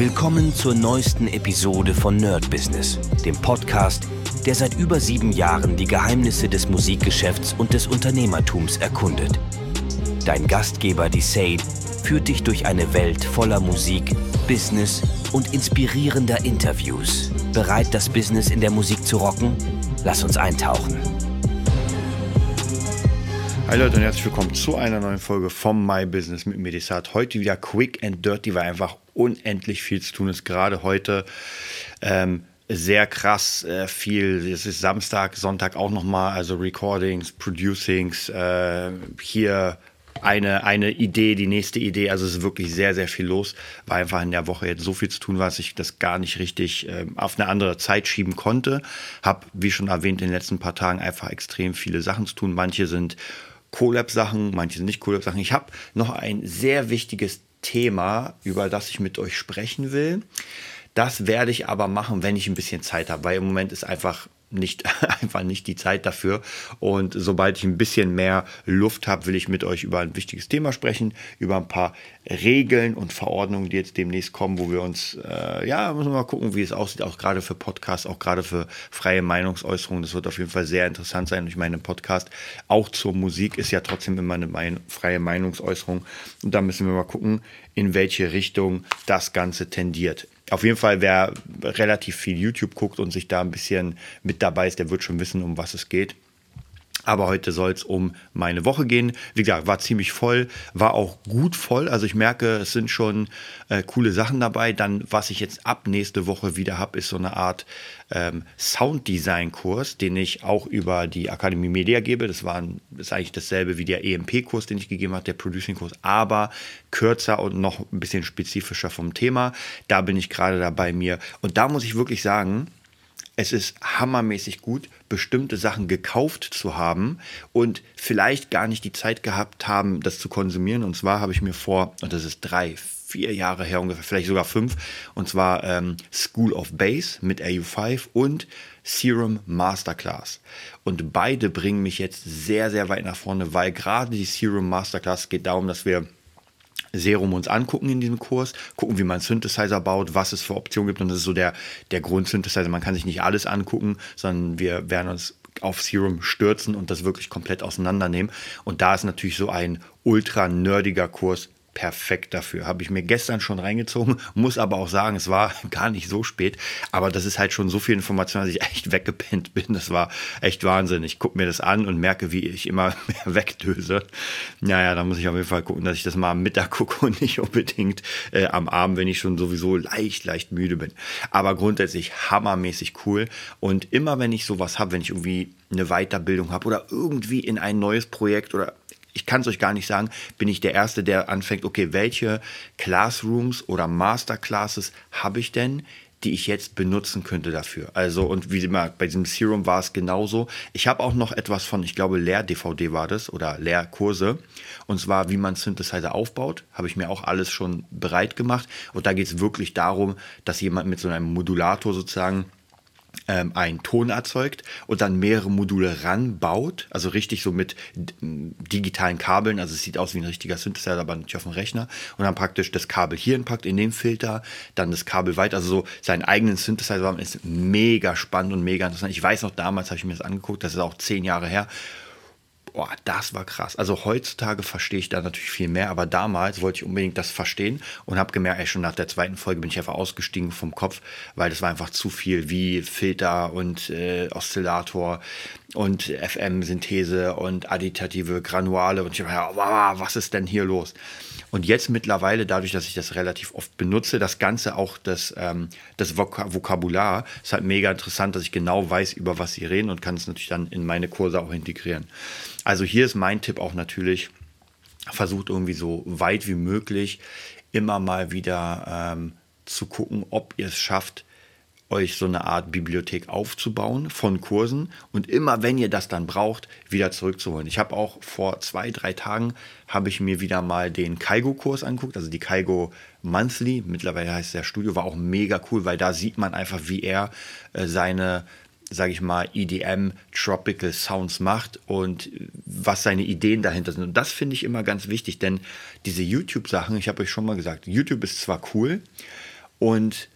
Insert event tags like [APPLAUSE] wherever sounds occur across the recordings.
Willkommen zur neuesten Episode von Nerd Business, dem Podcast, der seit über sieben Jahren die Geheimnisse des Musikgeschäfts und des Unternehmertums erkundet. Dein Gastgeber, die Sade, führt dich durch eine Welt voller Musik, Business und inspirierender Interviews. Bereit, das Business in der Musik zu rocken? Lass uns eintauchen. Hi Leute und herzlich willkommen zu einer neuen Folge vom My Business mit Medisat. Heute wieder quick and dirty, weil einfach unendlich viel zu tun ist. Gerade heute ähm, sehr krass äh, viel. Es ist Samstag, Sonntag auch nochmal, also Recordings, Producings, äh, hier eine, eine Idee, die nächste Idee. Also es ist wirklich sehr, sehr viel los. War einfach in der Woche jetzt so viel zu tun, was ich das gar nicht richtig äh, auf eine andere Zeit schieben konnte. Hab, wie schon erwähnt, in den letzten paar Tagen einfach extrem viele Sachen zu tun. Manche sind Collab-Sachen, manche sind nicht Collab-Sachen. Ich habe noch ein sehr wichtiges Thema, über das ich mit euch sprechen will. Das werde ich aber machen, wenn ich ein bisschen Zeit habe, weil im Moment ist einfach nicht [LAUGHS] einfach nicht die Zeit dafür. Und sobald ich ein bisschen mehr Luft habe, will ich mit euch über ein wichtiges Thema sprechen, über ein paar Regeln und Verordnungen, die jetzt demnächst kommen, wo wir uns, äh, ja, müssen wir mal gucken, wie es aussieht, auch gerade für Podcasts, auch gerade für freie Meinungsäußerungen. Das wird auf jeden Fall sehr interessant sein. Ich meine, Podcast auch zur Musik ist ja trotzdem immer eine mein freie Meinungsäußerung. Und da müssen wir mal gucken, in welche Richtung das Ganze tendiert. Auf jeden Fall, wer relativ viel YouTube guckt und sich da ein bisschen mit dabei ist, der wird schon wissen, um was es geht. Aber heute soll es um meine Woche gehen. Wie gesagt, war ziemlich voll, war auch gut voll. Also ich merke, es sind schon äh, coole Sachen dabei. Dann, was ich jetzt ab nächste Woche wieder habe, ist so eine Art ähm, Sounddesign-Kurs, den ich auch über die Akademie Media gebe. Das war ein, ist eigentlich dasselbe wie der EMP-Kurs, den ich gegeben habe, der Producing-Kurs, aber kürzer und noch ein bisschen spezifischer vom Thema. Da bin ich gerade dabei mir. Und da muss ich wirklich sagen, es ist hammermäßig gut, bestimmte Sachen gekauft zu haben und vielleicht gar nicht die Zeit gehabt haben, das zu konsumieren. Und zwar habe ich mir vor, und das ist drei, vier Jahre her ungefähr, vielleicht sogar fünf, und zwar ähm, School of Bass mit AU5 und Serum Masterclass. Und beide bringen mich jetzt sehr, sehr weit nach vorne, weil gerade die Serum Masterclass geht darum, dass wir Serum uns angucken in diesem Kurs, gucken, wie man Synthesizer baut, was es für Optionen gibt. Und das ist so der, der Grundsynthesizer. Man kann sich nicht alles angucken, sondern wir werden uns auf Serum stürzen und das wirklich komplett auseinandernehmen. Und da ist natürlich so ein ultra nerdiger Kurs perfekt dafür. Habe ich mir gestern schon reingezogen, [LAUGHS] muss aber auch sagen, es war [LAUGHS] gar nicht so spät, aber das ist halt schon so viel Information, dass ich echt weggepennt [LAUGHS] bin. Das war echt Wahnsinn. Ich gucke mir das an und merke, wie ich immer mehr wegdöse. Naja, da muss ich auf jeden Fall gucken, dass ich das mal am Mittag gucke und nicht unbedingt äh, am Abend, wenn ich schon sowieso leicht, leicht müde bin. Aber grundsätzlich hammermäßig cool und immer wenn ich sowas habe, wenn ich irgendwie eine Weiterbildung habe oder irgendwie in ein neues Projekt oder ich kann es euch gar nicht sagen, bin ich der Erste, der anfängt, okay, welche Classrooms oder Masterclasses habe ich denn, die ich jetzt benutzen könnte dafür. Also, und wie immer, bei diesem Serum war es genauso. Ich habe auch noch etwas von, ich glaube, Lehr-DVD war das oder Lehrkurse. Und zwar, wie man Synthesizer aufbaut, habe ich mir auch alles schon bereit gemacht. Und da geht es wirklich darum, dass jemand mit so einem Modulator sozusagen ähm, einen Ton erzeugt und dann mehrere Module ranbaut, also richtig so mit digitalen Kabeln, also es sieht aus wie ein richtiger Synthesizer, aber nicht auf dem Rechner. Und dann praktisch das Kabel hier packt in den Filter, dann das Kabel weiter, also so seinen eigenen Synthesizer. Ist mega spannend und mega interessant. Ich weiß noch, damals habe ich mir das angeguckt, das ist auch zehn Jahre her Boah, das war krass. Also heutzutage verstehe ich da natürlich viel mehr, aber damals wollte ich unbedingt das verstehen und habe gemerkt, ey, schon nach der zweiten Folge bin ich einfach ausgestiegen vom Kopf, weil das war einfach zu viel wie Filter und äh, Oszillator und FM-Synthese und additive Granuale und ich habe gedacht, wow, was ist denn hier los? Und jetzt mittlerweile, dadurch, dass ich das relativ oft benutze, das Ganze auch das, ähm, das Vok Vokabular, ist halt mega interessant, dass ich genau weiß, über was sie reden und kann es natürlich dann in meine Kurse auch integrieren. Also hier ist mein Tipp auch natürlich, versucht irgendwie so weit wie möglich immer mal wieder ähm, zu gucken, ob ihr es schafft, euch so eine Art Bibliothek aufzubauen von Kursen und immer, wenn ihr das dann braucht, wieder zurückzuholen. Ich habe auch vor zwei, drei Tagen habe ich mir wieder mal den Kaigo-Kurs angeguckt, also die Kaigo Monthly, mittlerweile heißt der Studio, war auch mega cool, weil da sieht man einfach, wie er äh, seine sage ich mal, EDM Tropical Sounds macht und was seine Ideen dahinter sind. Und das finde ich immer ganz wichtig, denn diese YouTube-Sachen, ich habe euch schon mal gesagt, YouTube ist zwar cool, Und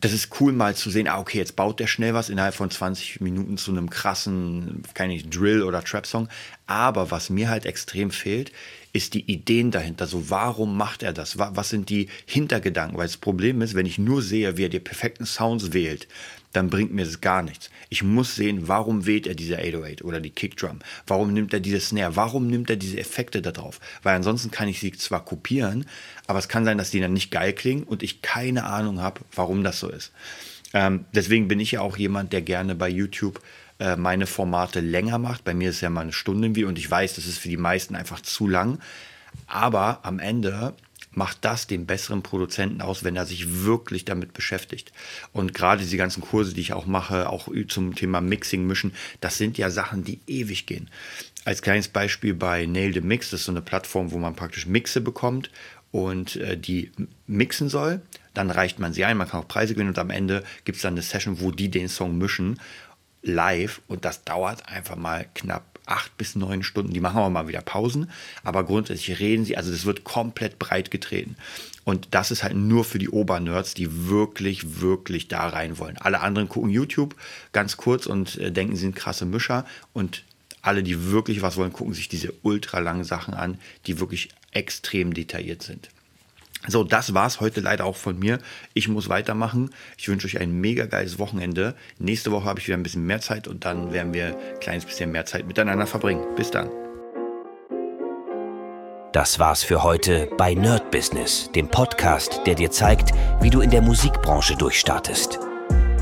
das ist cool mal zu sehen, ah, okay, jetzt baut der schnell was innerhalb von 20 Minuten zu einem krassen, keine Drill- oder Trap-Song. Aber was mir halt extrem fehlt, ist die Ideen dahinter. So, warum macht er das? Was sind die Hintergedanken? Weil das Problem ist, wenn ich nur sehe, wie er die perfekten Sounds wählt, dann bringt mir das gar nichts. Ich muss sehen, warum wählt er diese 808 oder die Kickdrum? Warum nimmt er diese Snare? Warum nimmt er diese Effekte da drauf? Weil ansonsten kann ich sie zwar kopieren, aber es kann sein, dass die dann nicht geil klingen und ich keine Ahnung habe, warum das so ist. Ähm, deswegen bin ich ja auch jemand, der gerne bei YouTube äh, meine Formate länger macht. Bei mir ist ja mal eine Stunde wie und ich weiß, das ist für die meisten einfach zu lang. Aber am Ende macht das den besseren Produzenten aus, wenn er sich wirklich damit beschäftigt. Und gerade diese ganzen Kurse, die ich auch mache, auch zum Thema Mixing, Mischen, das sind ja Sachen, die ewig gehen. Als kleines Beispiel bei Nail the Mix, das ist so eine Plattform, wo man praktisch Mixe bekommt und äh, die mixen soll. Dann reicht man sie ein, man kann auch Preise gewinnen und am Ende gibt es dann eine Session, wo die den Song mischen live und das dauert einfach mal knapp acht bis neun Stunden. Die machen aber mal wieder Pausen, aber grundsätzlich reden sie, also das wird komplett breit getreten. Und das ist halt nur für die Obernerds, die wirklich, wirklich da rein wollen. Alle anderen gucken YouTube ganz kurz und äh, denken, sie sind krasse Mischer und alle, die wirklich was wollen, gucken sich diese ultra langen Sachen an, die wirklich extrem detailliert sind. So, das war's heute leider auch von mir. Ich muss weitermachen. Ich wünsche euch ein mega geiles Wochenende. Nächste Woche habe ich wieder ein bisschen mehr Zeit und dann werden wir ein kleines bisschen mehr Zeit miteinander verbringen. Bis dann. Das war's für heute bei Nerd Business, dem Podcast, der dir zeigt, wie du in der Musikbranche durchstartest.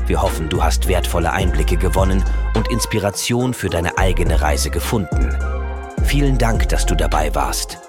Wir hoffen, du hast wertvolle Einblicke gewonnen und Inspiration für deine eigene Reise gefunden. Vielen Dank, dass du dabei warst.